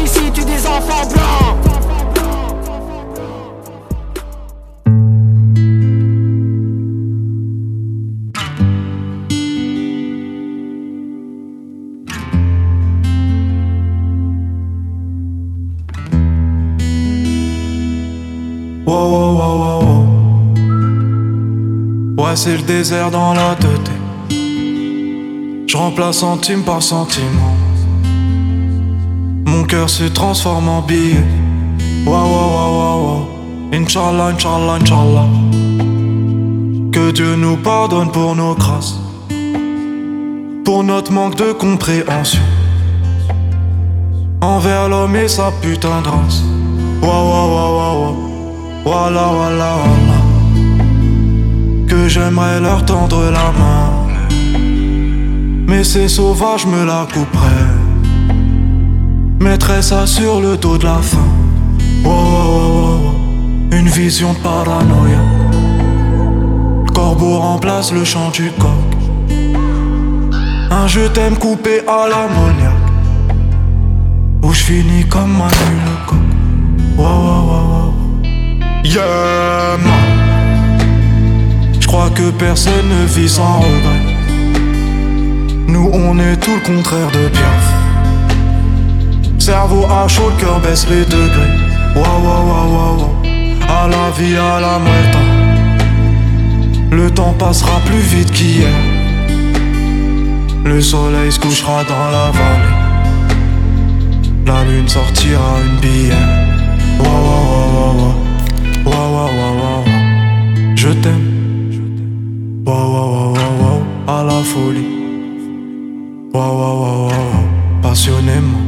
Ici des enfants blancs. Wow, wow, wow, wow. Ouais, c'est le désert dans la tête. Je remplace centime par sentiment. Cœur se transforme en billet. Wow, wow, wow, wow. Inch'Allah, Inch'Allah, Inch'Allah. Que Dieu nous pardonne pour nos grâces. Pour notre manque de compréhension. Envers l'homme et sa putain de race. Wow, wow, wow, wow. Voilà, voilà, voilà. Que j'aimerais leur tendre la main. Mais ces sauvages me la couperaient. Mettrais ça sur le dos de la faim. Wow, wow, wow, wow. Une vision de paranoïa. Le corbeau remplace le chant du coq. Un je t'aime coupé à l'ammoniaque. Où je finis comme Manu le coq. Wow, wow. Yeah. Je crois que personne ne vit sans regret. Nous, on est tout le contraire de bien. Cerveau à chaud, le cœur baisse les degrés. Waouh, waouh, waouh, waouh. À la vie, à la muerta. Le temps passera plus vite qu'hier. Le soleil se couchera dans la vallée. La lune sortira une bière. Waouh, waouh, waouh, waouh. Waouh, waouh, waouh. Je t'aime. Waouh, waouh, waouh, waouh. À la folie. Waouh, waouh, waouh, waouh. Passionnément.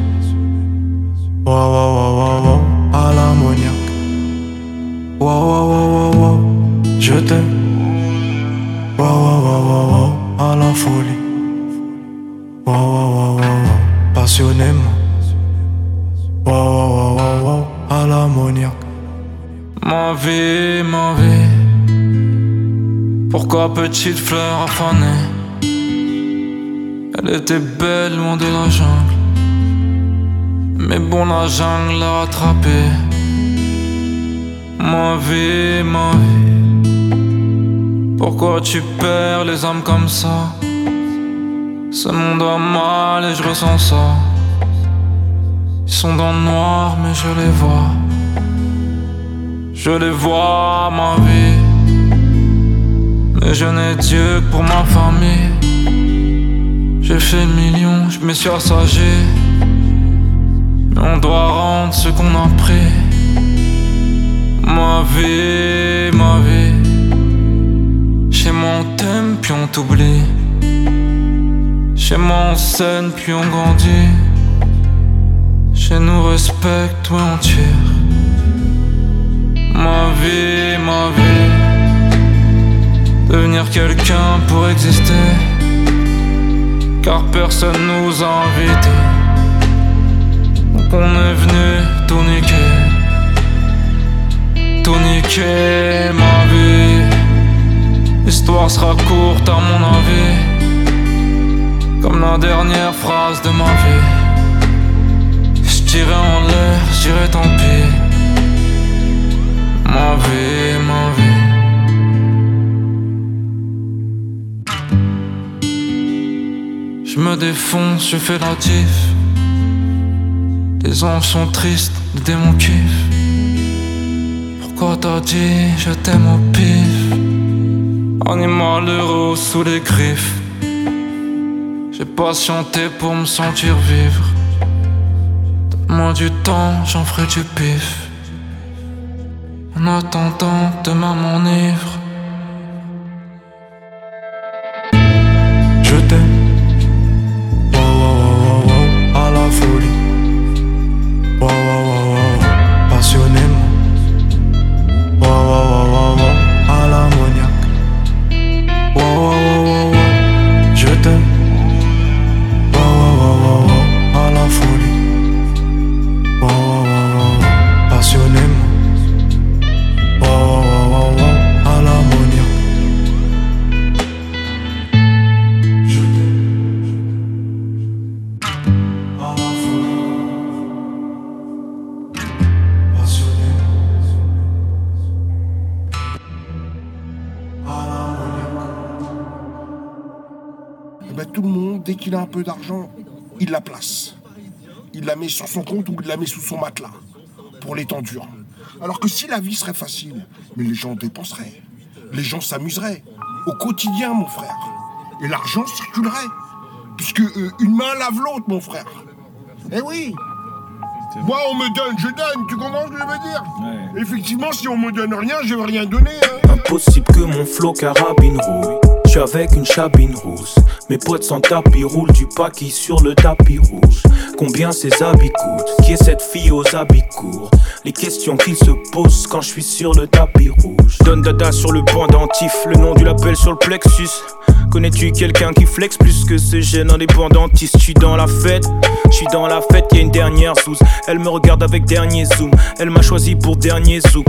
Waouh, waouh, waouh, waouh. À l'ammoniaque. Waouh, waouh, waouh, waouh. Je t'aime. Waouh, waouh, waouh, waouh. À la folie. Waouh, waouh, waouh, waouh. Passionnément. Waouh, waouh, waouh, waouh. À l'ammoniaque. Ma vie, ma vie. Pourquoi petite fleur affanée Elle était belle loin de la. Mais bon, la jungle l'a rattrapée. Ma vie, ma vie. Pourquoi tu perds les âmes comme ça? Ce monde a mal et je ressens ça. Ils sont dans le noir, mais je les vois. Je les vois, ma vie. Mais je n'ai Dieu que pour ma famille. J'ai fait le million, je me suis assagé. On doit rendre ce qu'on a pris. Ma vie, ma vie. Chez moi on t'aime, puis on t'oublie. Chez moi on scène, puis on grandit. Chez nous respecte, ouais on tire. Ma vie, ma vie. Devenir quelqu'un pour exister. Car personne nous a invités. On est venu tout niquer. Tout niquer, ma vie. L'histoire sera courte à mon avis. Comme la dernière phrase de ma vie. Je tirais en l'air, je dirais tant pis. Ma vie, ma vie. Je me défonce, je fais l'atif. Les anges sont tristes, les démons kiffent. Pourquoi t'as dit je t'aime au pif? Animal heureux sous les griffes. J'ai patienté pour me sentir vivre. Donne-moi du temps, j'en ferai du pif. En attendant, demain. Je peu d'argent, il la place. Il la met sur son compte ou il la met sous son matelas pour l'étendure. Alors que si la vie serait facile, mais les gens dépenseraient, les gens s'amuseraient au quotidien, mon frère. Et l'argent circulerait. Puisque euh, une main lave l'autre, mon frère. Eh oui Moi, on me donne, je donne, tu comprends ce que je veux dire? Effectivement, si on me donne rien, je vais rien donner. hein. Impossible que mon flow carabine roule. Je suis avec une chabine rousse. Mes potes sans tapis roulent du paquis sur le tapis rouge. Combien ces habits coûtent? Qui est cette fille aux habits courts? Les questions qu'ils se posent quand je suis sur le tapis rouge. Donne dada sur le pendentif, le nom du label sur le plexus. Connais-tu quelqu'un qui flex plus que ce jeune indépendantiste? Je suis dans la fête, je suis dans la fête, y a une dernière sous. Elle me regarde avec dernier zoom, elle m'a choisi pour dernier zouk.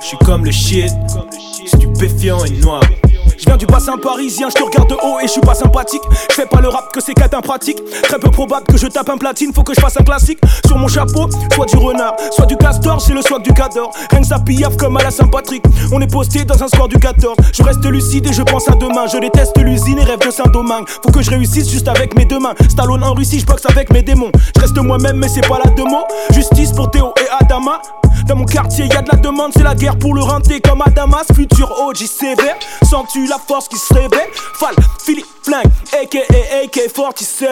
Je suis comme le shit, stupéfiant et noir. Je viens du bassin parisien, je te regarde de haut et je suis pas sympathique. Je fais pas le rap que c'est qu'être pratique. Très peu probable que je tape un platine, faut que je fasse un classique. Sur mon chapeau, soit du renard, soit du castor, j'ai le swag du cador. Rien que ça comme à la Saint-Patrick. On est posté dans un score du 14. Je reste lucide et je pense à demain. Je déteste l'usine et rêve de Saint-Domingue. Faut que je réussisse juste avec mes deux mains. Stallone en Russie, je boxe avec mes démons. Je reste moi-même, mais c'est pas la mots. Justice pour Théo et Adama. Dans mon quartier, y de la demande, c'est la guerre pour le renter comme à Damas. Futur OG sévère, sens-tu la force qui se réveille Fall, Philippe Flingue, aka AK-47.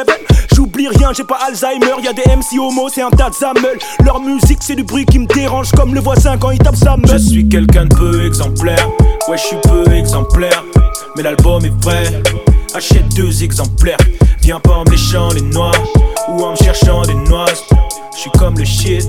J'oublie rien, j'ai pas Alzheimer. Y a des MC homo, c'est un tas de. Leur musique, c'est du bruit qui me dérange comme le voisin quand il tape sa meule. Je suis quelqu'un de peu exemplaire, ouais, je suis peu exemplaire. Mais l'album est vrai, achète deux exemplaires. Viens pas en me léchant les noix ou en me cherchant des noix. Je suis comme le shit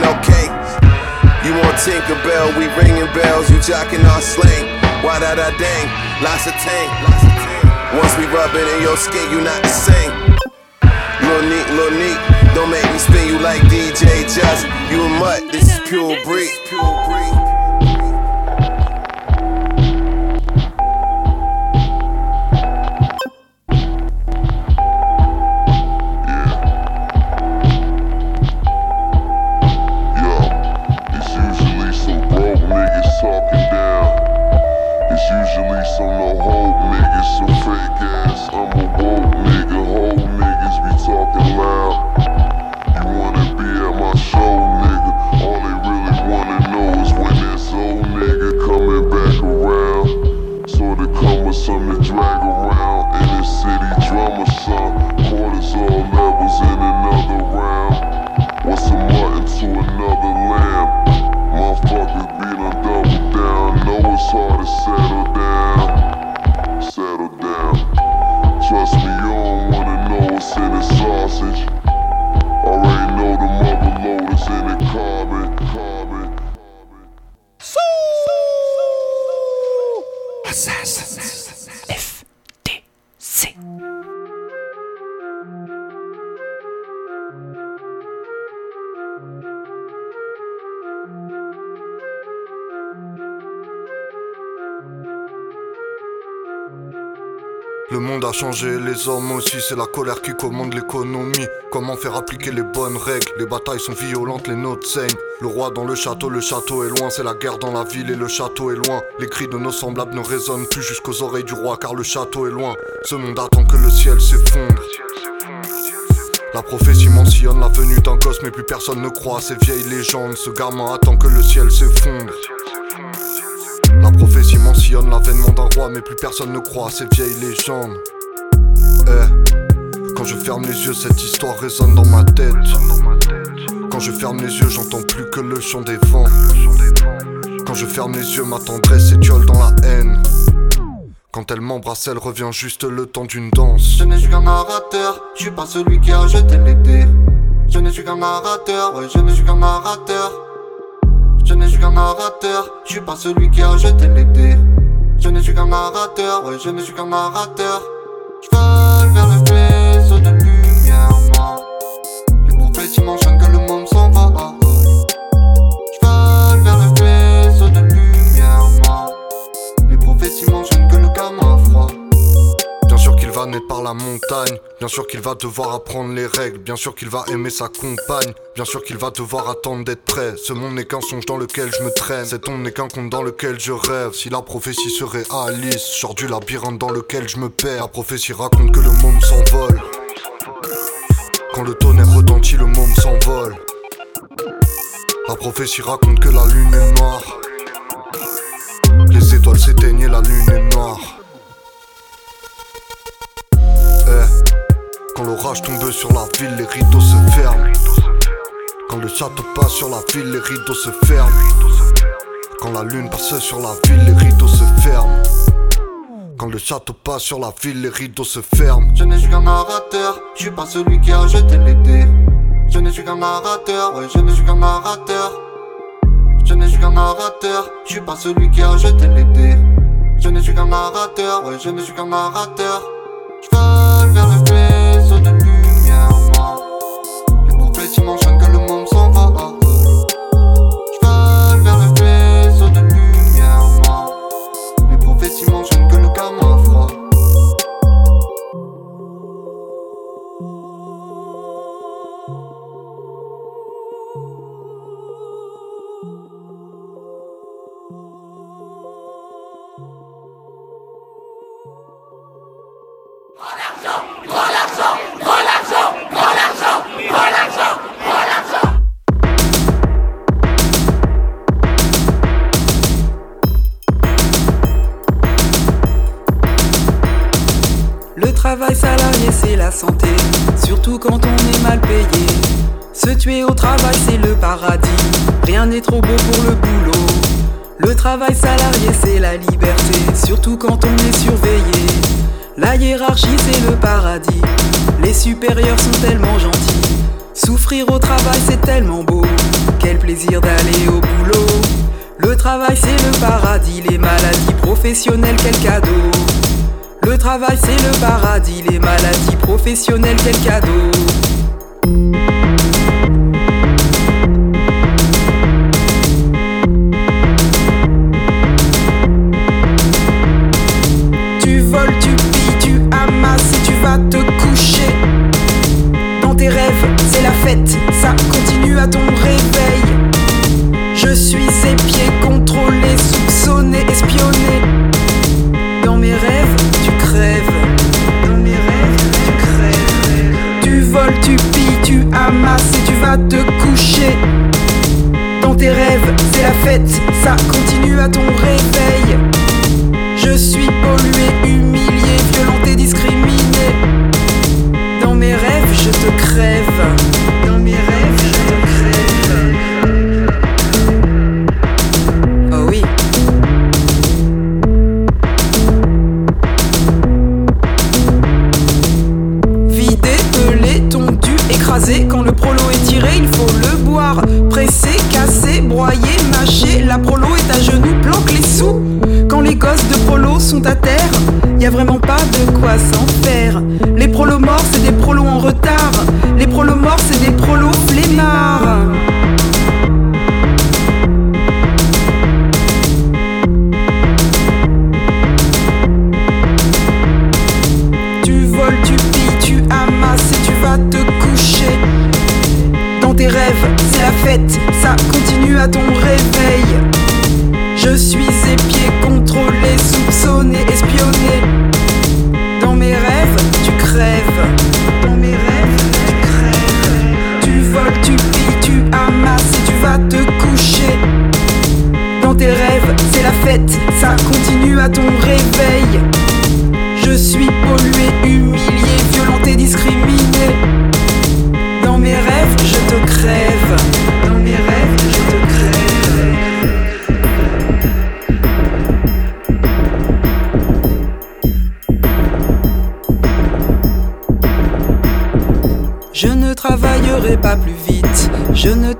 No cake. You want Tinkerbell, we ringing bells. You jocking our slang. Why da da dang? Lots of tank. Once we rub it in your skin, you not the same. Lil neat, lil neat. Don't make me spin you like DJ Just. You a mutt, this is pure breed. Pure breed. Changé, les hommes aussi, c'est la colère qui commande l'économie. Comment faire appliquer les bonnes règles? Les batailles sont violentes, les notes saignent. Le roi dans le château, le château est loin, c'est la guerre dans la ville et le château est loin. Les cris de nos semblables ne résonnent plus jusqu'aux oreilles du roi car le château est loin. Ce monde attend que le ciel s'effondre. La prophétie mentionne la venue d'un gosse, mais plus personne ne croit à ces vieilles légendes. Ce gamin attend que le ciel s'effondre. La prophétie mentionne l'avènement d'un roi, mais plus personne ne croit à ces vieilles légendes. Eh, quand je ferme les yeux, cette histoire résonne dans ma tête. Quand je ferme les yeux, j'entends plus que le chant des vents. Quand je ferme les yeux, ma tendresse s'étiole dans la haine. Quand elle m'embrasse, elle revient juste le temps d'une danse. Je n'ai qu'un narrateur, je suis pas celui qui a jeté dés. Je n'ai qu'un narrateur, ouais, je n'ai qu'un narrateur. Je n'ai qu'un narrateur, je suis pas celui qui a jeté dés. Je n'ai qu'un narrateur, ouais, je n'ai qu'un narrateur. Vole vers Par la montagne, bien sûr qu'il va devoir apprendre les règles, bien sûr qu'il va aimer sa compagne, bien sûr qu'il va devoir attendre d'être prêt. Ce monde n'est qu'un songe dans lequel je me traîne, cet ombre n'est qu'un conte dans lequel je rêve. Si la prophétie se réalise, sors du labyrinthe dans lequel je me perds. La prophétie raconte que le monde s'envole. Quand le tonnerre retentit, le monde s'envole. La prophétie raconte que la lune est noire. Les étoiles s'éteignent et la lune est noire. Quand l'orage tombe sur la ville, les rideaux se ferment. Quand le château passe sur la ville, les rideaux se ferment. Quand la lune passe sur la ville, les rideaux se ferment. Quand le château passe sur la ville, les rideaux se ferment. Je n'ai qu'un narrateur, je suis pas celui qui a jeté les dés. Je n'ai qu'un narrateur, ouais, je n'ai qu'un narrateur. Je n'ai qu'un narrateur, je suis pas celui qui a jeté les dés. Je n'ai qu'un narrateur, ouais, je n'ai qu'un narrateur. Je vers le travail, c'est le paradis. Les maladies professionnelles, quel cadeau. Le travail c'est le paradis, les maladies professionnelles, quel cadeau.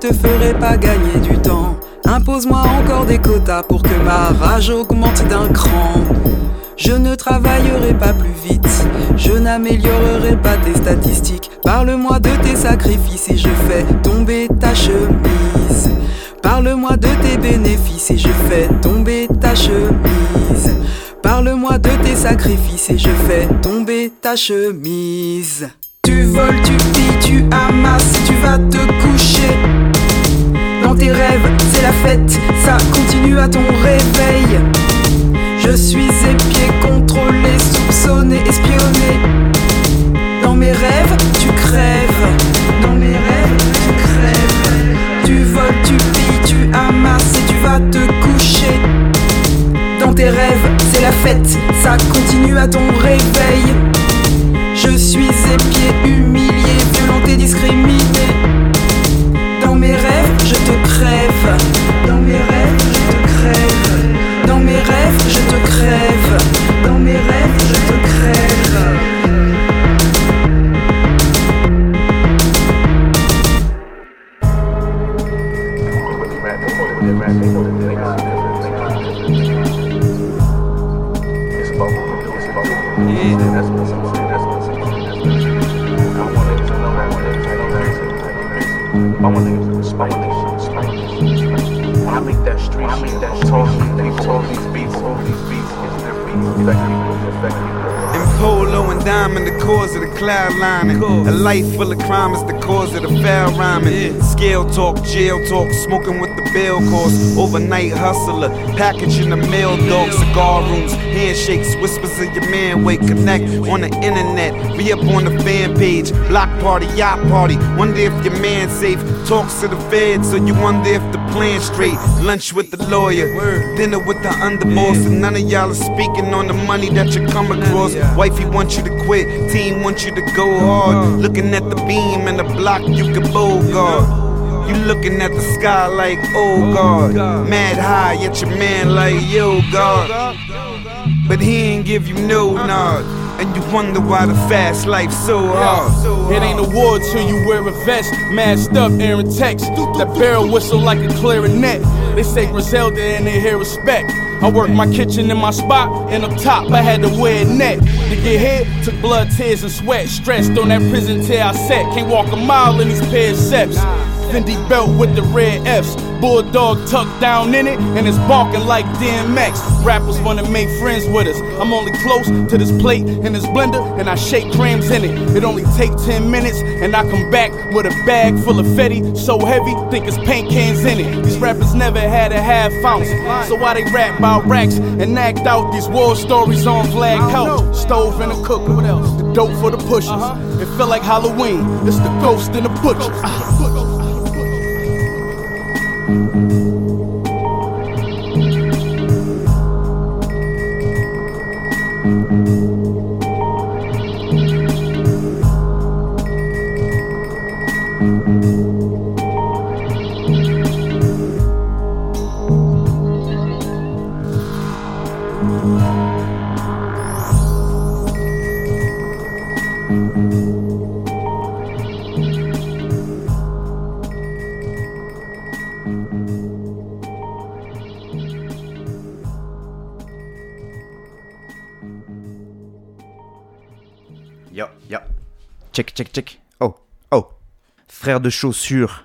Te ferai pas gagner du temps. Impose-moi encore des quotas pour que ma rage augmente d'un cran. Je ne travaillerai pas plus vite, je n'améliorerai pas tes statistiques. Parle-moi de tes sacrifices et je fais tomber ta chemise. Parle-moi de tes bénéfices et je fais tomber ta chemise. Parle-moi de tes sacrifices et je fais tomber ta chemise. Tu voles, tu pilles, tu amasses tu vas te coucher. Tes rêves, c'est la fête, ça continue à ton réveil. Je suis épié, contrôlé, soupçonné, espionné. Dans mes rêves, tu crèves. Dans mes rêves, tu crèves. Tu voles, tu pilles, tu amasses et tu vas te coucher. Dans tes rêves, c'est la fête, ça continue à ton réveil. Je suis épié, humilié, violenté, discriminé. Dans mes rêves, je te crève. Dans mes rêves, je te crève. Dans mes rêves, je te crève. Rhyming. Scale talk, jail talk, smoking with the bail course. Overnight hustler, packaging the mail dog, cigar rooms, handshakes, whispers of your man. Wait, connect on the internet, be up on the fan page. Block party, yacht party. Wonder if your man safe. Talks to the feds, so you wonder if the plan straight. Lunch with the lawyer, dinner with the underboss, and none of y'all are speaking on the money that you come across. Wifey wants you to quit, team wants you to go hard. Looking at the beam and the block, you can guard. You looking at the sky like, oh God. Mad high, yet your man like, yo God. But he ain't give you no nod. And you wonder why the fast life's so hard. It ain't a war till you wear a vest, masked up, airing text. That barrel whistle like a clarinet. They say Griselda and they hear respect. I work my kitchen in my spot, and up top I had to wear a net. To get hit, took blood, tears, and sweat. Stressed on that prison tear I set. Can't walk a mile in these pair of steps. Fendi belt with the red F's. Bulldog tucked down in it, and it's barking like DMX. Rappers wanna make friends with us. I'm only close to this plate and this blender, and I shake grams in it. It only take 10 minutes, and I come back with a bag full of Fetty, so heavy, think it's paint cans in it. These rappers never had a half ounce, so why they rap about racks and act out these war stories on flag couch? Stove and a cooker, what else? The dope for the pushers. It felt like Halloween, it's the ghost and the butcher. Check, check. Oh, oh. Frère de chaussures.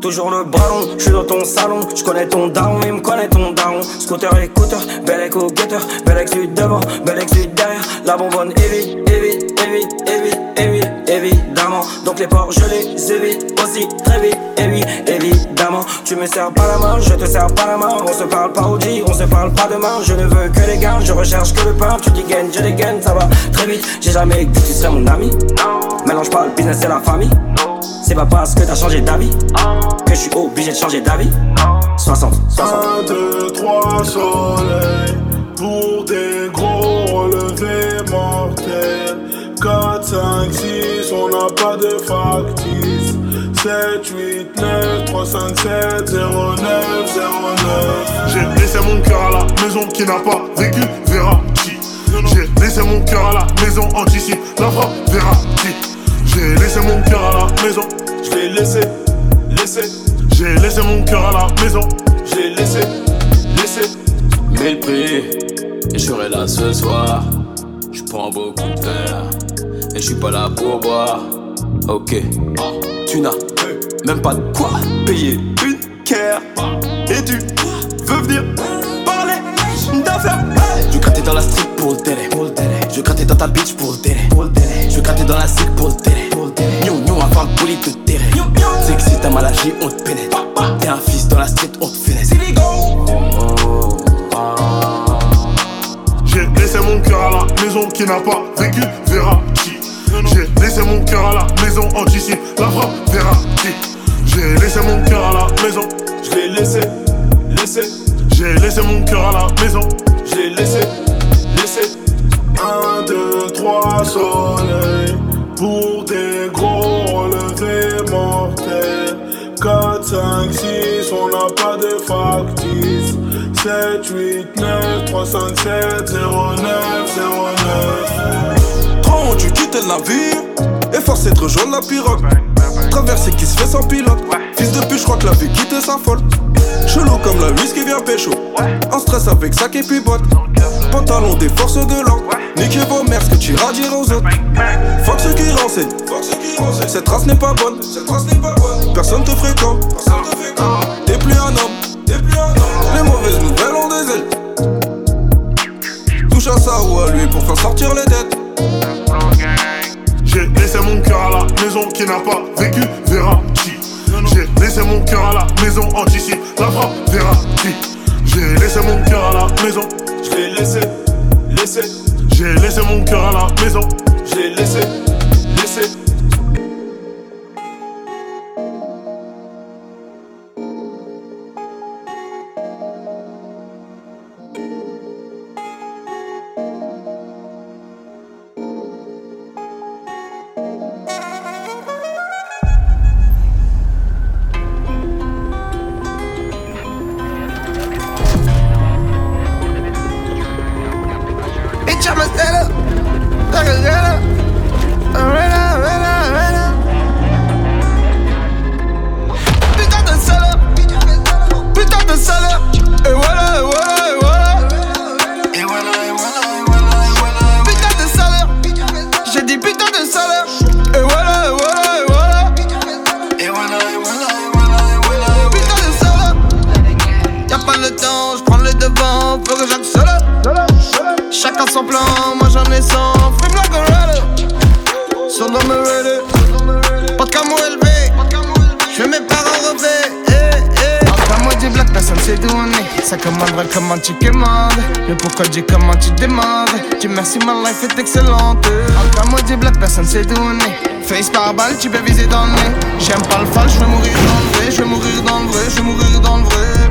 Toujours le bras je suis dans ton salon. Je connais ton daron, il me connaît ton daron. Scooter, écouteur, bel écho guetteur. Bel du devant, bel du derrière. La bonbonne évite, évite, évite, évite, évidemment. Donc les ports, je les évite aussi très vite, évite, évidemment. Tu me sers pas la main, je te sers pas la main. On se parle pas au dit, on se parle pas demain. Je ne veux que les gains, je recherche que le pain. Tu dis gain, je dégaine, ça va très vite. J'ai jamais cru que tu serais mon ami. Mélange pas le business et la famille. C'est pas parce que t'as changé d'avis que je suis obligé de changer d'avis. 60, 60. 1, 2, 3 soleils pour des gros relevés mortels. 4, 5, 6, on n'a pas de factice. 7, 8, 9, 3, 5, 7, 0, 9, 0, 9. J'ai laissé mon cœur à la maison qui n'a pas vécu, verra qui. J'ai laissé mon cœur à la maison, anticipe la frappe, verra qui. J'ai laissé mon cœur à la maison, je l'ai laissé, laissé. J'ai laissé mon cœur à la maison, je l'ai laissé, laissé. Mille prix, et je serai là ce soir. Je prends beaucoup de verre, et je suis pas là pour boire. Ok, tu n'as même pas de quoi payer une care. Et tu veux venir parler d'affaires. Je gratter dans la street pour le télé. Je gratter dans ta bitch pour le télé. Je gratter dans la cycle pour le télé. Nous, nous, avant le bolide de terrain. C'est que si t'as mal agi, on te pénètre. T'es un fils dans la street, on te finesse. Maison qui n'a pas vécu, verra qui. J'ai laissé mon cœur à la maison, anticipe la frappe, verra qui. J'ai laissé mon cœur à la maison, je l'ai laissé, laissé. J'ai laissé mon cœur à la maison, je l'ai laissé, laissé. 1, 2, 3 soleils pour des gros relevés mortels. 4, 5, 6, on n'a pas de factice. 7, 8, 9, 3, 5, 7, 0, 9, 0, 9. Trop tu quittes le navire et forcé de rejoindre la pirogue. Traverser qui se fait sans pilote. Fils de pute, je crois que la vie quitte sa folle. Chelou comme la whisky vient pécho. En stress avec sac et puis botte. Pantalon des forces de l'ordre. Niquez vos mères, ce que tu iras dire aux autres. Fuck ceux qui renseignent. Cette race n'est pas bonne. Personne te fréquente. T'es plus un homme. Les mauvaises nouvelles ont des ailes. Touche à ça ou à lui pour faire sortir les dettes. J'ai laissé mon cœur à la maison qui n'a pas vécu, verra qui. J'ai laissé mon cœur à la maison, anticipe la frappe, verra qui. J'ai laissé mon cœur à la maison, je l'ai laissé, laissé. J'ai laissé mon cœur à la maison, je l'ai laissé, laissé. Comment tu commandes Le pourquoi du comment tu demandes? Tu merci, ma life est excellente. Encore moi du black, personne s'est donné Face par balle, tu peux viser dans le nez. J'aime pas le fall, je veux mourir dans le vrai Je veux mourir dans le vrai, je veux mourir dans le vrai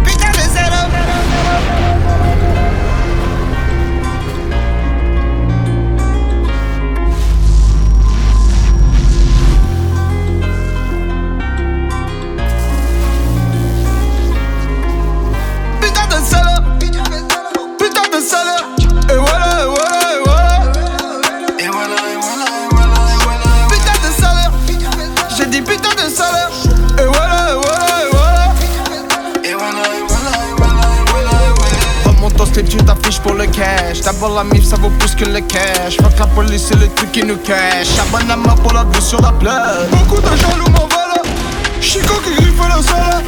tu t'affiches pour le cash. D'abord la mif, ça vaut plus que le cash. Fuck la police, c'est le truc qui nous cache. Charbonne à main pour la vue sur la plage. Beaucoup de jaloux m'en voilà. Chico qui griffe la salle.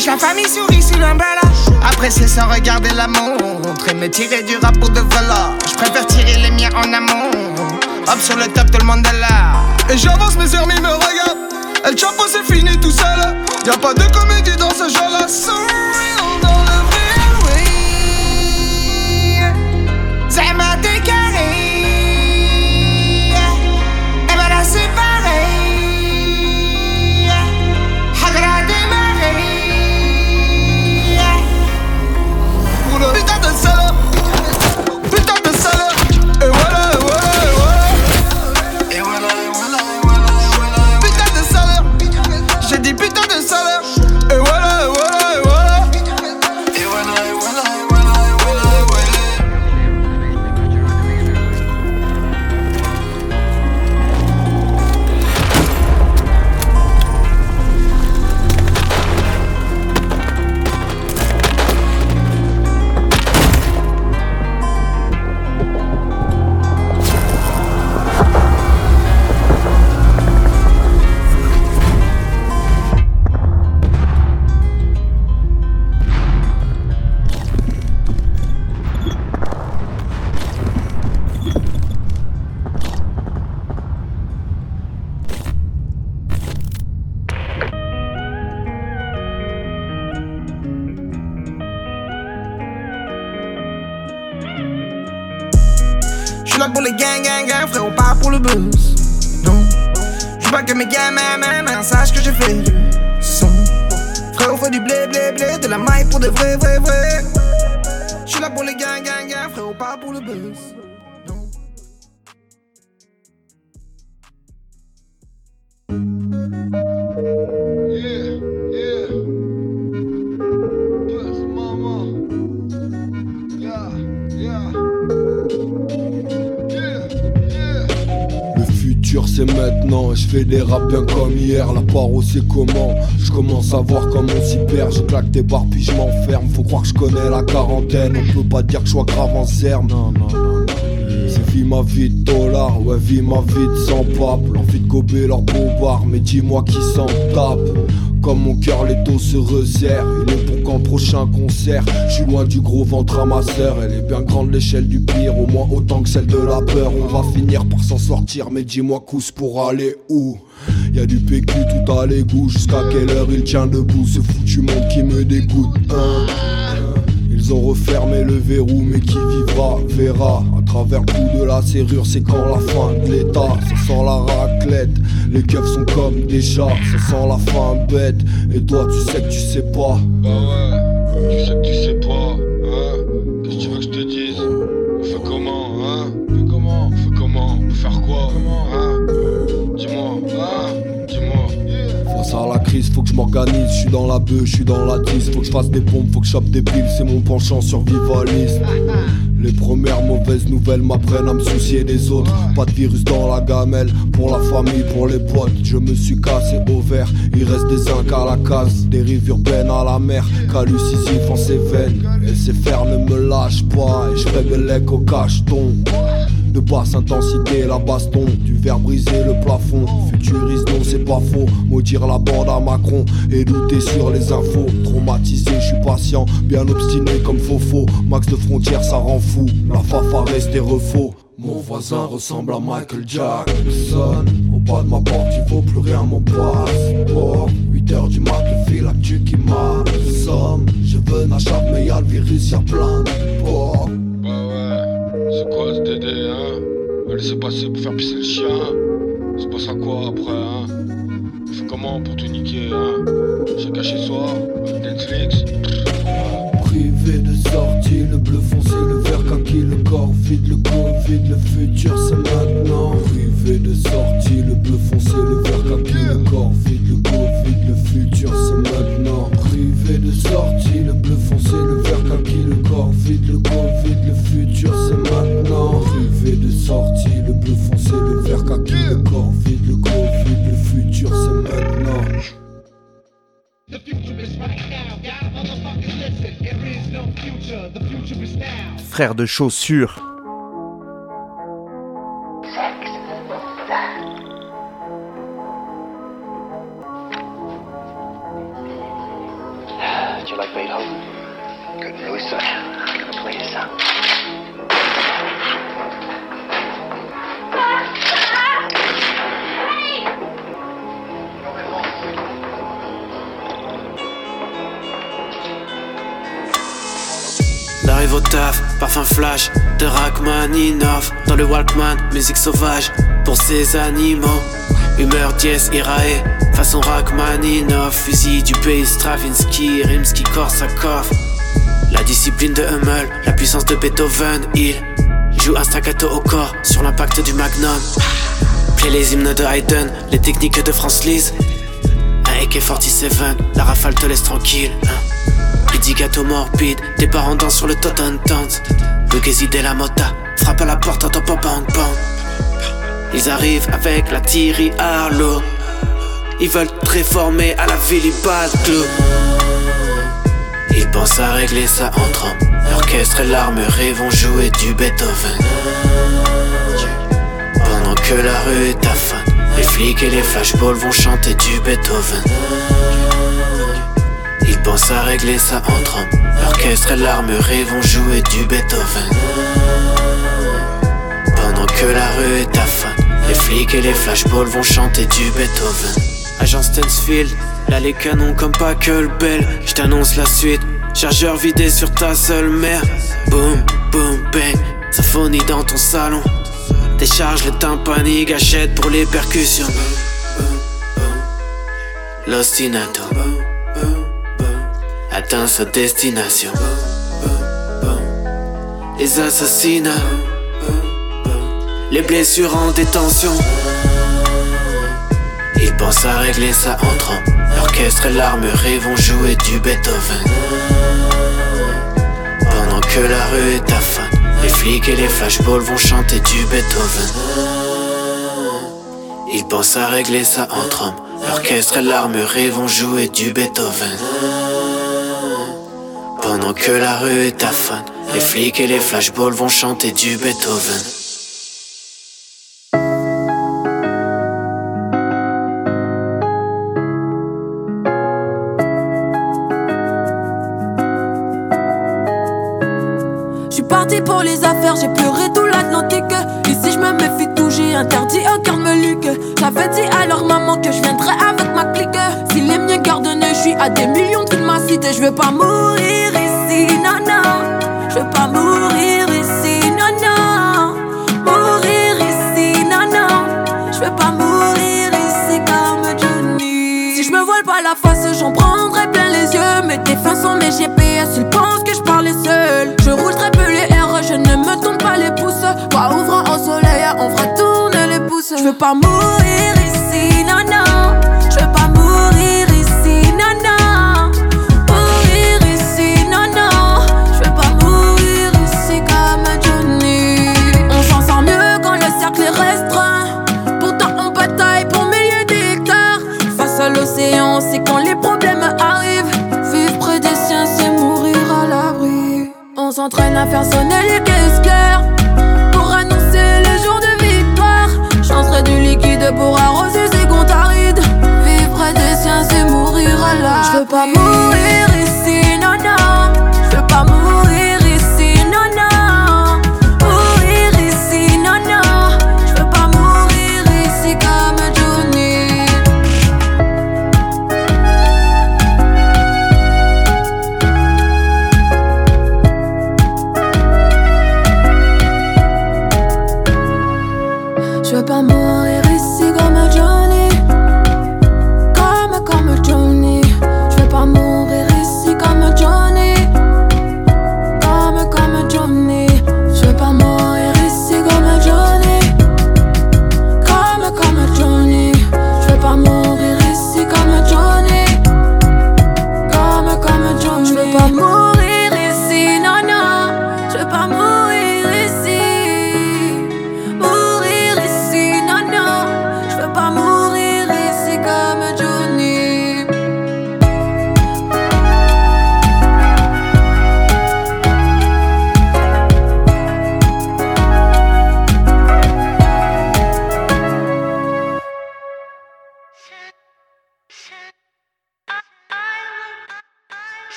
sa famille sourit sous l'umbrella. Après c'est sans regarder la montre et me tirer du rap pour de voilà. Je préfère tirer les miens en amont. Hop sur le top, tout le monde est là. Et j'avance, mes amis me regardent. El Chapo c'est fini tout seul. Y'a pas de comédie dans ce jeu-là. C'est ma futur c'est maintenant. Et je fais des rap bien comme hier. La paro c'est comment Je commence à voir comme on s'y perd Je claque des barres puis je m'enferme. Faut croire que je connais la quarantaine. On peut pas dire que je sois grave en serme Non non non c'est vie ma vie de dollar, ouais vie ma vie de sans pape. L'envie de gober leur bombard, mais dis-moi qui s'en tape Comme mon cœur les taux se resserrent. Il est pour quand prochain concert. Je suis loin du gros ventre à ma sœur. Elle est bien grande l'échelle du pire Au moins autant que celle de la peur. On va finir par s'en sortir Mais dis-moi cousse pour aller où? Y'a du PQ tout à l'égout. Jusqu'à quelle heure il tient debout Ce foutu monde qui me dégoûte hein? Ils ont refermé le verrou, mais qui vivra verra. À travers le de la serrure, c'est quand la fin de l'état. Ça sent la raclette, les keufs sont comme des chats. Ça sent la fin bête, et toi tu sais que tu sais pas. Bah ouais, tu sais que tu sais pas, hein Qu'est-ce que tu veux que je te dise? On fait comment, hein? On fait comment? On fait comment? On peut faire quoi Hein? Dis-moi, hein? Dis-moi Face à la crise, faut que je m'organise. Je suis dans la bœuf, je suis dans la tisse. Faut que je fasse des pompes, faut que je chope des piles. C'est mon penchant survivaliste. Les premières mauvaises nouvelles m'apprennent à me soucier des autres. Pas de virus dans la gamelle, pour la famille, pour les potes. Je me suis cassé au vert, il reste des zincs à la case. Des rives urbaines à la mer, calucisif en ses veines. Et fers ne me lâchent pas, et je révèle au cacheton. De basse intensité, la baston, du verre brisé, le plafond. Futuriste, non, c'est pas faux. Maudire la bande à Macron et douter sur les infos. Traumatisé, je suis patient, bien obstiné comme faux Max de frontières, ça rend fou. La fafa reste des refaux. Mon voisin ressemble à Michael Jackson. Au bas de ma porte, il vaut plus rien mon passeport. 8h du mat, le fil actu qui m'assomme. Je veux n'achète, mais y'a le virus, y'a plein de porcs. C'est quoi ce DD, hein va laisser passer pour faire pisser le chien. Passe à quoi après, hein On fait comment pour tout niquer, hein Chacun chez soi, Netflix Privé de sortie, le bleu foncé, le vert kaki, le corps vide, le Covid, le futur c'est maintenant. Privé de sortie, le bleu foncé, le vert kaki, le corps vide, le Covid, le futur c'est maintenant. Privé de sortie, le bleu foncé, le vert le corps vide, le Covid, le futur c'est maintenant. Privé de sortie, le bleu foncé, le vert kaki, le corps vide, le Covid, le futur c'est maintenant. The future is right now, y'all motherfuckers listen. There is no future, the future is now. Frère de chaussures. you like Beethoven? Play this out. J'arrive au taf, parfum flash de Rachmaninoff Dans le Walkman, musique sauvage pour ces animaux. Humeur dièse, irae, façon Rachmaninoff Fusil du pays, Stravinsky, Rimsky, Korsakov La discipline de Hummel, la puissance de Beethoven Il joue un staccato au corps sur l'impact du magnum Play les hymnes de Haydn, les techniques de Franz Liszt Un AK-47, la rafale te laisse tranquille hein. Pidigato morbide, tes parents dansent sur le totem dance. De la mota, frappe à la porte, en pop bang bang. Ils arrivent avec la Thierry Harlow. Ils veulent te réformer à la ville, club. Ils pensent à régler ça entre hommes. L'orchestre et l'armerie vont jouer du Beethoven. Pendant que la rue est à fin, les flics et les flashballs vont chanter du Beethoven. Ils pensent à régler ça entre hommes. L'orchestre et l'armerie vont jouer du Beethoven. Pendant que la rue est à fin, les flics et les flashballs vont chanter du Beethoven. Agent Stansfield, là les canons comme pas que le bel. Je t'annonce la suite. Chargeur vidé sur ta seule mère. Boom, boom, bang. Symphonie dans ton salon. Décharge le tympani, gâchette pour les percussions. L'ostinato atteint sa destination. Les assassinats, les blessures en détention. Ils pensent à régler ça entre hommes. L'orchestre et l'armerie vont jouer du Beethoven. Pendant que la rue est à fin, les flics et les flashballs vont chanter du Beethoven. Ils pensent à régler ça entre hommes. L'orchestre et l'armerie vont jouer du Beethoven. Pendant que la rue est à fun, les flics et les flashballs vont chanter du Beethoven. Pour les affaires, j'ai pleuré tout l'Atlantique. Ici je me méfie tout, j'ai interdit au cœur me luque. J'avais dit à leur maman que je viendrais avec ma clique. Si les miens gardent je suis à des millions de ma cité, je veux pas mourir non, non. Je veux pas mourir ici, non. Mourir ici, non, non. Je veux pas mourir ici comme Johnny. Si je me voile pas la face, j'en prendrai plein les yeux. Mes défenses sont mes pas les pouces. Pas ouvrant au soleil, on fera tourner les pouces. Je veux pas mourir ici, non, non. Je veux pas mourir ici, non, non. c'est quand les problèmes arrivent. Vivre près des siens, c'est mourir à l'abri. On s'entraîne à faire sonner les caisses pour arroser ces comptes arides. Vivre près des siens, c'est mourir à l'abri. Je veux pas mourir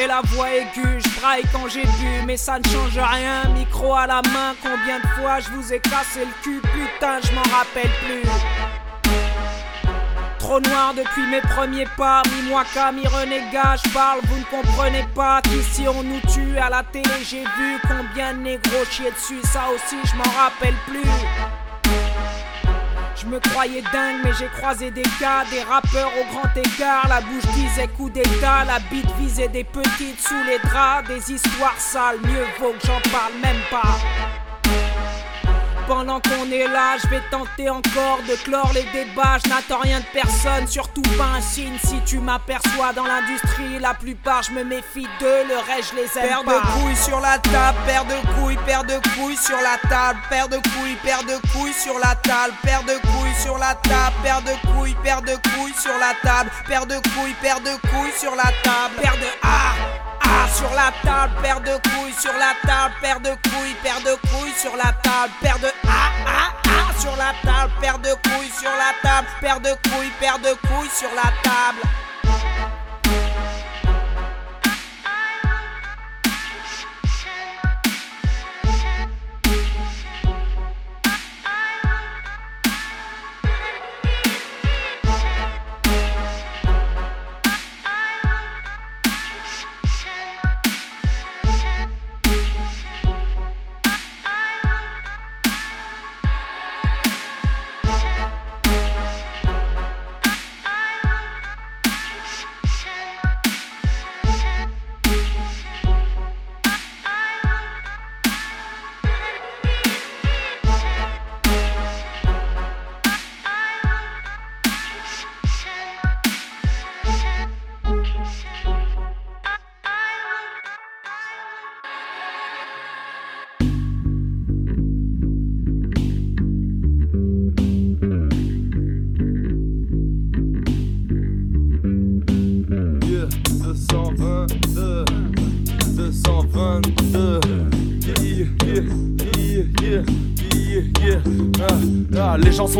et la voix aiguë. Je braille quand j'ai bu, mais ça ne change rien. Micro à la main, combien de fois je vous ai cassé le cul, putain, je m'en rappelle plus. Trop noir depuis mes premiers pas, mi-moi mi renégat, je parle, vous ne comprenez pas qu'ici on nous tue à la télé, j'ai vu combien de négros chier dessus, ça aussi je m'en rappelle plus. Je me croyais dingue, mais j'ai croisé des gars, des rappeurs au grand écart. La bouche disait coup d'état, la bite visait des petites sous les draps. Des histoires sales, mieux vaut que j'en parle même pas. Pendant qu'on est là, je vais tenter encore de clore les débats. Je n'attends rien de personne, surtout pas un signe. Si tu m'aperçois dans l'industrie, la plupart je me méfie d'eux, le reste je les aime Paire de couilles sur la table, paire de couilles, paire de couilles sur la table, paire de couilles, paire de couilles sur la table, paire de couilles sur la table, paire de couilles, paire de couilles sur la table, paire de couilles, paire de couilles sur la table, paire de ah sur la table, paire de couilles sur la table, paire de couilles, paire de couilles sur la table, paire de ah ah ah sur la table, paire de couilles sur la table, paire de couilles, paire de couilles sur la table.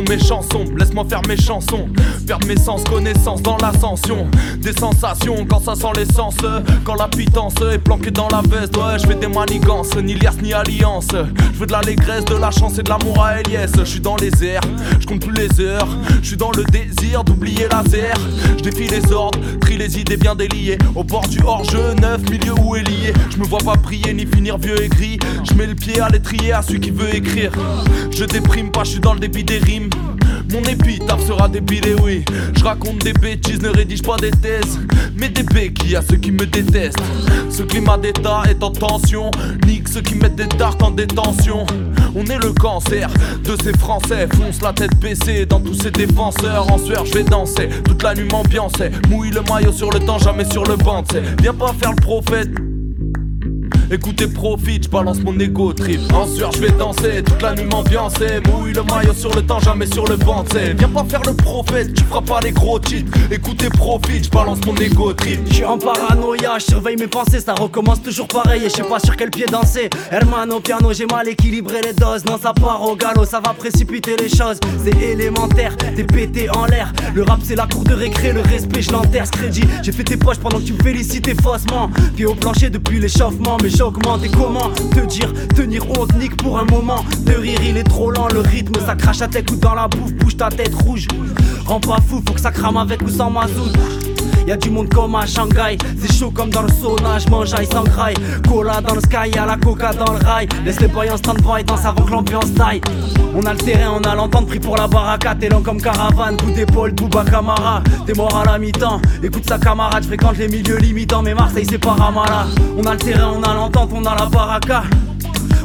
Mes chansons, laisse-moi faire mes chansons. Perdre mes sens, connaissance dans l'ascension. Des sensations quand ça sent l'essence. Quand la pitance est planquée dans la veste. Ouais, je fais des manigances, ni liasse ni alliance. Je veux de l'allégresse, de la chance et de l'amour à Elias. Je suis dans les airs, je compte plus les heures. Je suis dans le désir d'oublier la terre. Je défie les ordres, les idées bien déliées. Au bord du hors-jeu, neuf, milieu où est lié. Je me vois pas prier ni finir vieux et gris. Je mets le pied à l'étrier à celui qui veut écrire. Je déprime pas, je suis dans le débit des rimes. Mon épitaphe sera débile, oui. Je raconte des bêtises, ne rédige pas des thèses. Mais des béquilles à ceux qui me détestent. Ce climat d'état est en tension. Nique ceux qui mettent des dards en détention. On est le cancer de ces Français. Fonce la tête baissée dans tous ces défenseurs. En sueur, je vais danser. Toute la nuit m'ambiancer. Mouille le maillot sur le temps, jamais sur le banc. Viens pas faire le prophète. Écoutez, profite, je balance mon ego trip. En sueur, je vais danser, toute la nuit m'ambiancer. Mouille le maillot sur le temps, jamais sur le t'sais. Viens pas faire le prophète, tu feras pas les gros titres. Écoutez, profite, je balance mon ego trip. Je suis en paranoïa, je surveille mes pensées, ça recommence toujours pareil et je sais pas sur quel pied danser. Hermano piano, j'ai mal équilibré les doses, non ça part au galop, ça va précipiter les choses. C'est élémentaire, t'es pété en l'air. Le rap c'est la cour de récré, le respect je l'enterre, crédit. J'ai fait tes poches pendant que tu me félicitais faussement. Puis au plancher depuis l'échauffement, mais j'augmente et comment te dire, tenir honte, nique pour un moment. De rire, il est trop lent, le rythme ça crache à tête ou dans la bouffe, bouge ta tête rouge. Rends pas fou, faut que ça crame avec ou sans mazout. Y'a du monde comme à Shanghai, c'est chaud comme dans le sauna, je mange aïe sans graille. Cola dans le sky, y'a la coca dans le rail. Laisse les boys en stand-by, danse avant que l'ambiance taille. On a le terrain, on a l'entente, pris pour la baraka. T'es lent comme caravane, coup d'épaule, Bouba Camara. T'es mort à la mi-temps, écoute sa camarade, fréquente les milieux limitants, mais Marseille c'est pas Ramala. On a le terrain, on a l'entente, on a la baraka.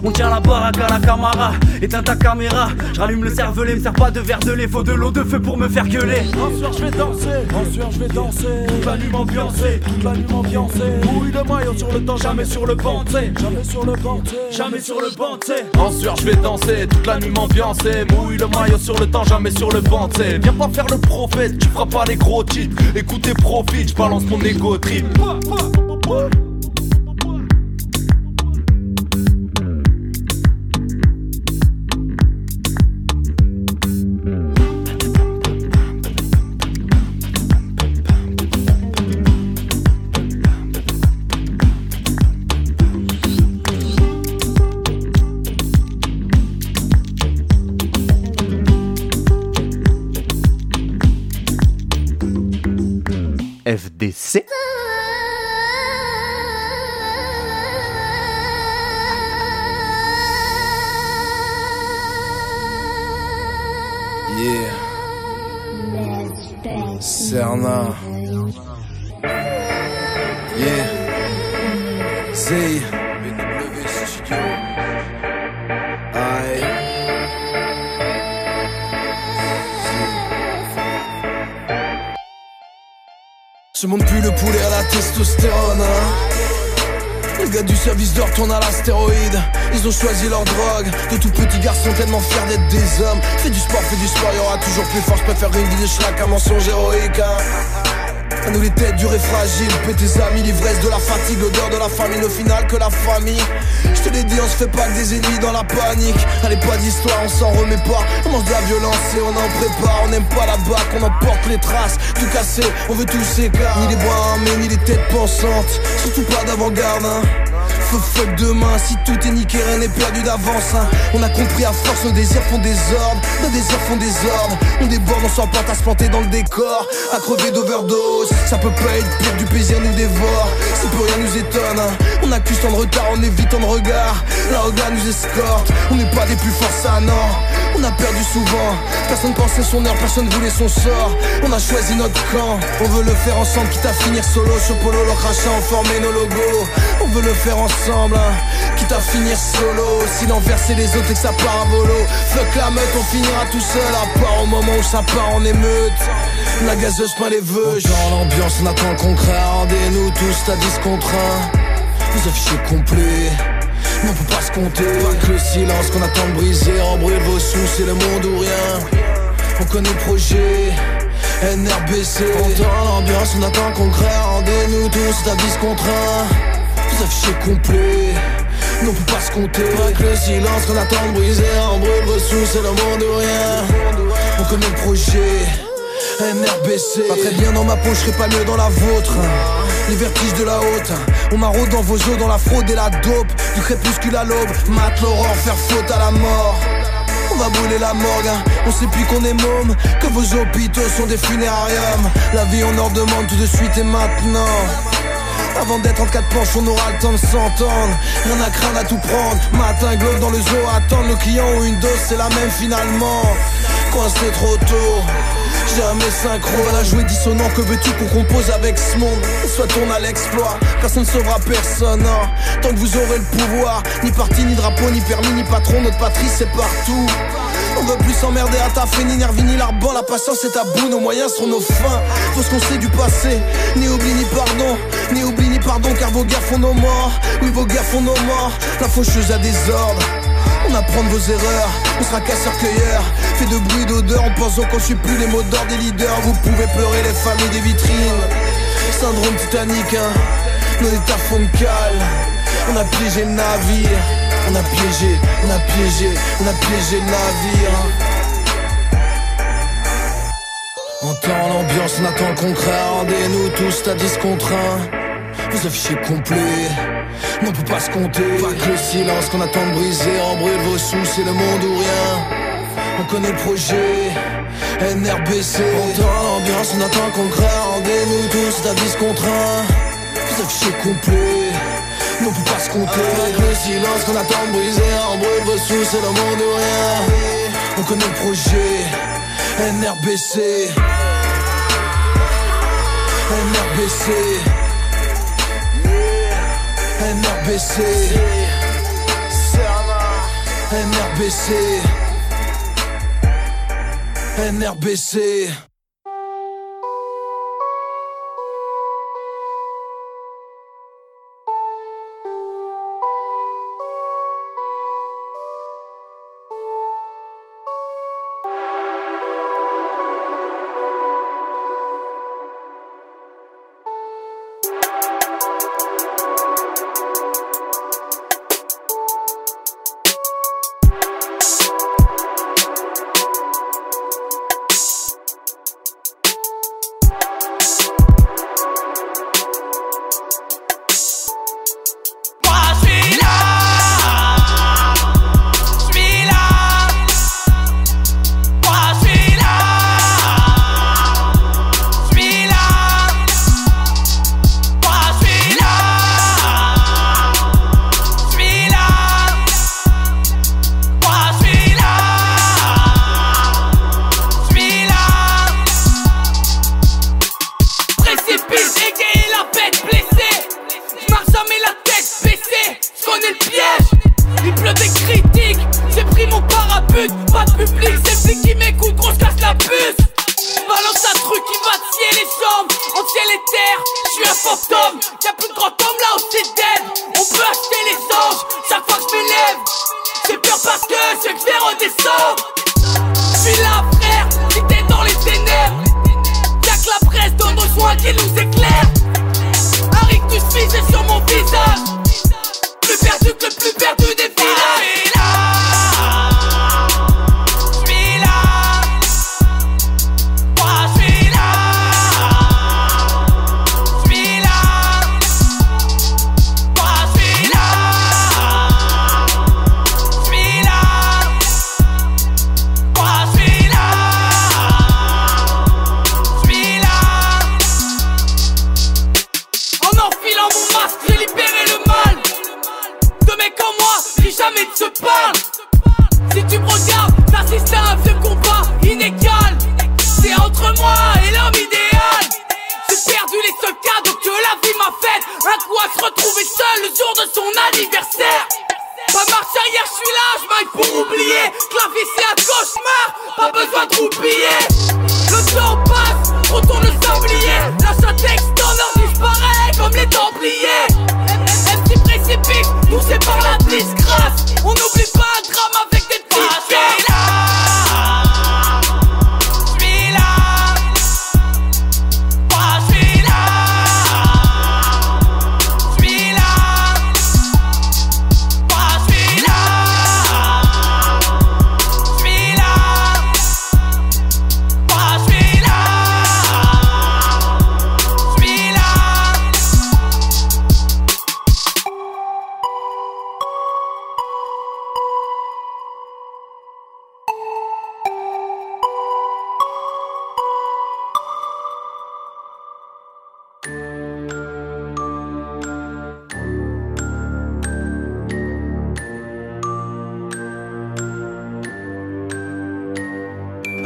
On tient la baraque à la camara, éteins ta caméra. Je le cervelet, me sers pas de verre de lait, faut de l'eau de feu pour me faire gueuler. En sueur, je vais danser, sueur, je vais danser. Toute la nuit m'ambiancer, toute la nuit m'ambiancer. Mouille le maillot sur le temps, jamais sur le banc. Jamais sur le banc. Jamais sur le banc. En sueur, je vais danser, toute la nuit m'ambiancer. Mouille le maillot sur le temps, jamais sur le banc. Viens pas faire le prophète, tu feras pas les gros titres. Écoutez, profite, je balance mon ego trip. FDC. Yeah. Cerna. Yeah. Z. Ce monde pue le poulet à la testostérone. hein. Les gars du service d'or tournent à l'astéroïde. Ils ont choisi leur drogue. De tout petits garçons tellement fiers d'être des hommes. Fais du sport, fais du sport, y aura toujours plus fort. Je préfère une vie de schlag qu'un mensonge héroïque. hein. Nous les têtes dures et fragiles, paie tes amis, l'ivresse de la fatigue, l'odeur de la famine, au final que la famille. Je te l'ai dit, on se fait pas que des ennemis dans la panique. Allez, pas d'histoire, on s'en remet pas. On mange de la violence et on en prépare. On n'aime pas la bac, on emporte les traces. Tout cassé, on veut tous gars. Ni les bras armés, ni les têtes pensantes. Surtout pas d'avant-garde, hein. Feu fuck demain, si tout est niqué, rien n'est perdu d'avance. hein. On a compris à force, nos désirs font des ordres, nos désirs font des ordres. On déborde, on s'emporte à se planter dans le décor, à crever d'overdose. Ça peut pas être pire, du plaisir nous dévore. Si peu rien nous étonne, hein. on accuse tant de retard, on évite tant de regard. La regard nous escorte, on n'est pas des plus forts, ça non. On a perdu souvent, personne pensait son heure, personne voulait son sort. On a choisi notre camp, on veut le faire ensemble, quitte à finir solo. Sur polo, le crachat, former nos logos. On veut le faire ensemble, hein, quitte à finir solo. Si l'enverser les autres et que ça part à volo. Fuck la meute, on finira tout seul, à part au moment où ça part en émeute. La gazeuse pas les vœux, dans l'ambiance, on attend le concret. Rendez-nous tous, t'as 10 contre 1. Vous affichez complet. Mais on peut pas se compter Pas que le silence qu'on attend de briser En brûle vos sous, c'est le monde ou rien On connaît le projet NRBC Dans l'ambiance, on attend concret Rendez-nous tous, t'as 10 contre 1 Vous affichez complet mais on peut pas se compter. Que le silence qu'on attend de briser En brûle vos sous, c'est le monde ou rien. On connaît le projet. NRBC Pas très bien dans ma poche, je serais pas mieux dans la vôtre. Les vertiges de la haute. On maraude dans vos os, dans la fraude et la dope. Du crépuscule à l'aube, mate l'aurore, faire faute à la mort. On va brûler la morgue, hein. on sait plus qu'on est môme. Que vos hôpitaux sont des funérariums. La vie on en demande tout de suite et maintenant avant d'être en quatre planches, on aura le temps de s'entendre. Rien à craindre à tout prendre. Matin, globe dans le zoo, attendre. Nos clients ont une dose, c'est la même finalement. Coincé trop tôt. Jamais synchro, la jouer dissonant, que veux-tu qu'on compose avec ce monde? Soit on à l'exploit, personne ne sauvera personne hein. Tant que vous aurez le pouvoir, ni parti, ni drapeau, ni permis, ni patron, notre patrie c'est partout. On veut plus s'emmerder à taffer, ni nervi, ni l'arban La patience est à bout, nos moyens seront nos fins. Faut ce qu'on sait du passé, ni oubli, ni pardon Ni oubli, ni pardon, car vos guerres font nos morts. Oui, vos guerres font nos morts. La faucheuse a des ordres on apprend de vos erreurs, on sera casseur-cueilleur Fait de bruit d'odeur en pensant qu'on suit plus les mots d'ordre des leaders. Vous pouvez pleurer les familles des vitrines. Syndrome titanique, hein. Nos états font cale. On a piégé le navire. On a piégé, on a piégé, on a piégé le navire En temps l'ambiance, on attend le concret. Rendez-nous tous, t'as 10 contre 1 Vous affichez complet mais on peut pas se compter. Pas que le silence qu'on attend de briser En brûle vos sous, c'est le monde ou rien. On connaît le projet NRBC On dans l'ambiance, on attend le concret Rendez-nous tous, t'as 10 contre 1 Vous affichez complet mais on peut pas se compter. Pas que le silence qu'on attend de briser En brûle vos sous, c'est le monde ou rien. On connaît le projet NRBC NRBC NRBC NRBC NRBC je pas besoin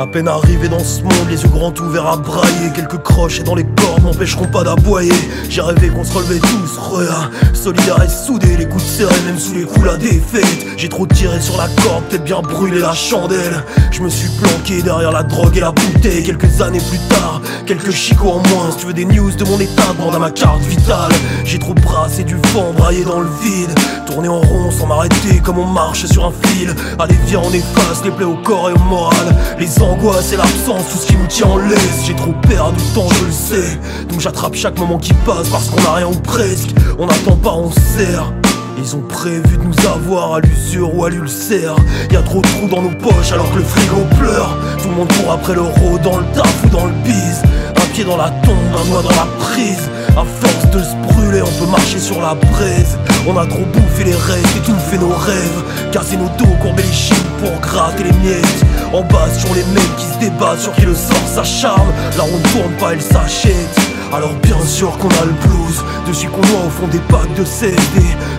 À peine arrivé dans ce monde, les yeux grands ouverts à brailler Quelques croches et dans les cordes m'empêcheront pas d'aboyer. J'ai rêvé qu'on se relevait tous, regarde Solidaires et soudés, les coups de serré même sous les coups la défaite. J'ai trop tiré sur la corde, peut-être bien brûlé la chandelle. Je me suis planqué derrière la drogue et la bouteille. Quelques années plus tard, quelques chicots en moins. Si tu veux des news de mon état, demande à ma carte vitale. J'ai trop brassé du vent, braillé dans le vide. Tourner en rond sans m'arrêter comme on marche sur un fil. Allez viens on efface les plaies au corps et au moral. Les angoisses et l'absence, tout ce qui nous tient en laisse. J'ai trop perdu de temps, je le sais Donc j'attrape chaque moment qui passe parce qu'on a rien ou presque. On n'attend pas, on sert. Ils ont prévu de nous avoir à l'usure ou à l'ulcère. Y a trop de trous dans nos poches alors que le frigo pleure. Tout le monde court après l'euro dans le taf ou dans le bise Un pied dans la tombe, un doigt dans la prise. À force de se brûler on peut marcher sur la braise. On a trop bouffé les restes, étouffé nos rêves. Casser nos dos, courber les chines pour gratter les miettes. En bas sur les mecs qui se débattent sur qui le sort s'acharne. Là on tourne pas, elle s'achète alors bien sûr qu'on a le blues Dessus qu'on noie au fond des packs de CD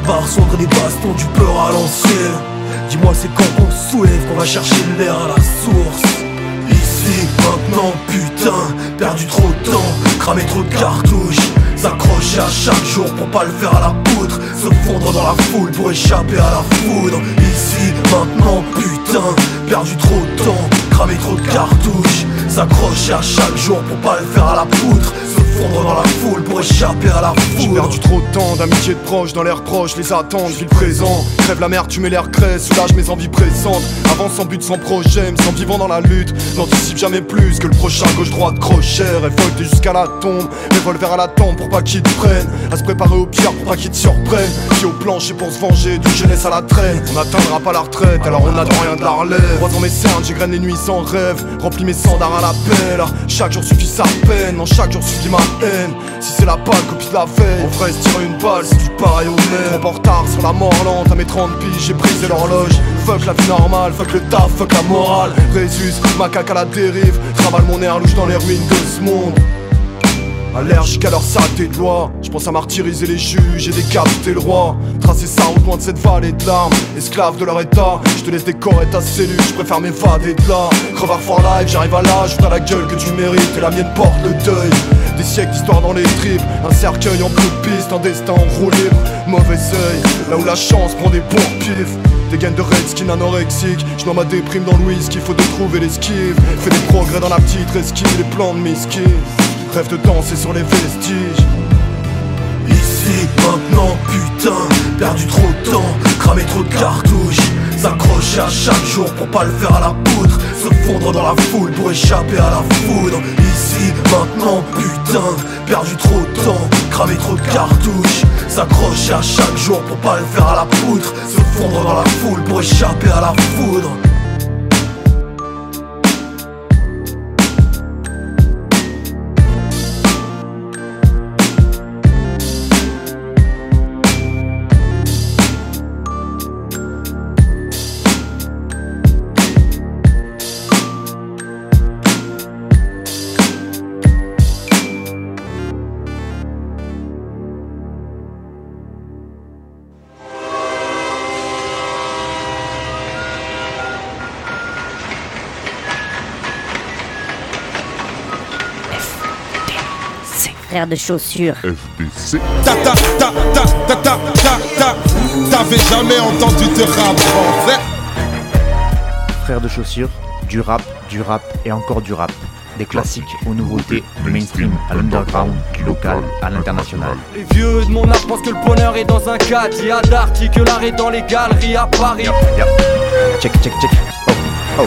Par contre des bastons du peur à l'ancienne. Dis-moi c'est quand qu'on soulève qu'on va chercher l'air à la source. Ici, maintenant, putain, perdu trop de temps, cramé trop de cartouches S'accrocher à chaque jour pour pas le faire à la poutre. Se fondre dans la foule pour échapper à la foudre. Ici, maintenant, putain, perdu trop de temps, cramé trop de cartouches S'accrocher à chaque jour pour pas le faire à la poutre fondre dans la foule pour échapper à la foudre J'ai perdu trop de temps d'amitié de proches dans l'air proche, les attentes, vis le présent. Crève la mer, tu mets l'air crée, soulage mes envies pressantes. Avance sans but, sans projet, me vivant dans la lutte. N'anticipe jamais plus que le prochain gauche-droite crochet. Révolté jusqu'à la tombe, revolver à la tombe pour pas qu'ils te prennent. À se préparer au pire pour pas qu'ils te surprennent. Pied au plancher pour se venger, d'une jeunesse à la traîne. On n'atteindra pas la retraite, alors on n'attend rien de la relève. Croisant mes cernes, j'égrène les nuits sans rêve. Remplis mes sandars à l'appel. Chaque jour suffit sa peine, en chaque jour suffit ma Si c'est la pâle copie la veille, on ferait se tirer une balle, c'est du pareil au même. Trop en retard sur la mort lente, à mes 30 piges, j'ai brisé l'horloge. Fuck la vie normale, fuck le taf, fuck la morale. Résus, macaque à la dérive, travaille mon air louche dans les ruines de ce monde. Allergique à leur saleté de loi. Je pense à martyriser les juges et décapiter le roi. Tracer ça au loin de cette vallée de larmes. Esclave de leur état. Je te laisse décorer ta cellule. Je préfère m'évader de là. Crevard for life J'arrive à l'âge. T'as la gueule que tu mérites. Et la mienne porte le deuil Des siècles d'histoire dans les tripes Un cercueil en bout de piste Un destin en roue libre Mauvais œil Là où la chance prend des bons pifs des gaines de redskin anorexique Je ma déprime dans le whisky, faut de trouver l'esquive Fais des progrès dans la petite esquive, les plans de mes skis rêve de danser sur les vestiges. Ici, maintenant, putain, perdu trop de temps, cramé trop de cartouches. S'accrocher à chaque jour pour pas le faire à la poutre. Se fondre dans la foule pour échapper à la foudre. Maintenant, putain, perdu trop de temps, cramé trop de cartouches. S'accrocher à chaque jour pour pas le faire à la poutre. Se fondre dans la foule pour échapper à la foudre. Frère de chaussures. FBC. Ta ta ta ta ta ta ta ta T'avais jamais entendu de rap français Frères de chaussures, du rap, du rap et encore du rap. Des classiques aux nouveautés, du mainstream à l'underground, du local à l'international. Les vieux de mon âge pensent que le bonheur est dans un y a d'arty que l'art est dans les galeries à Paris. Check, check, check. Oh, oh.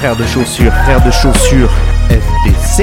Frères de chaussures, frères de chaussures, FDC.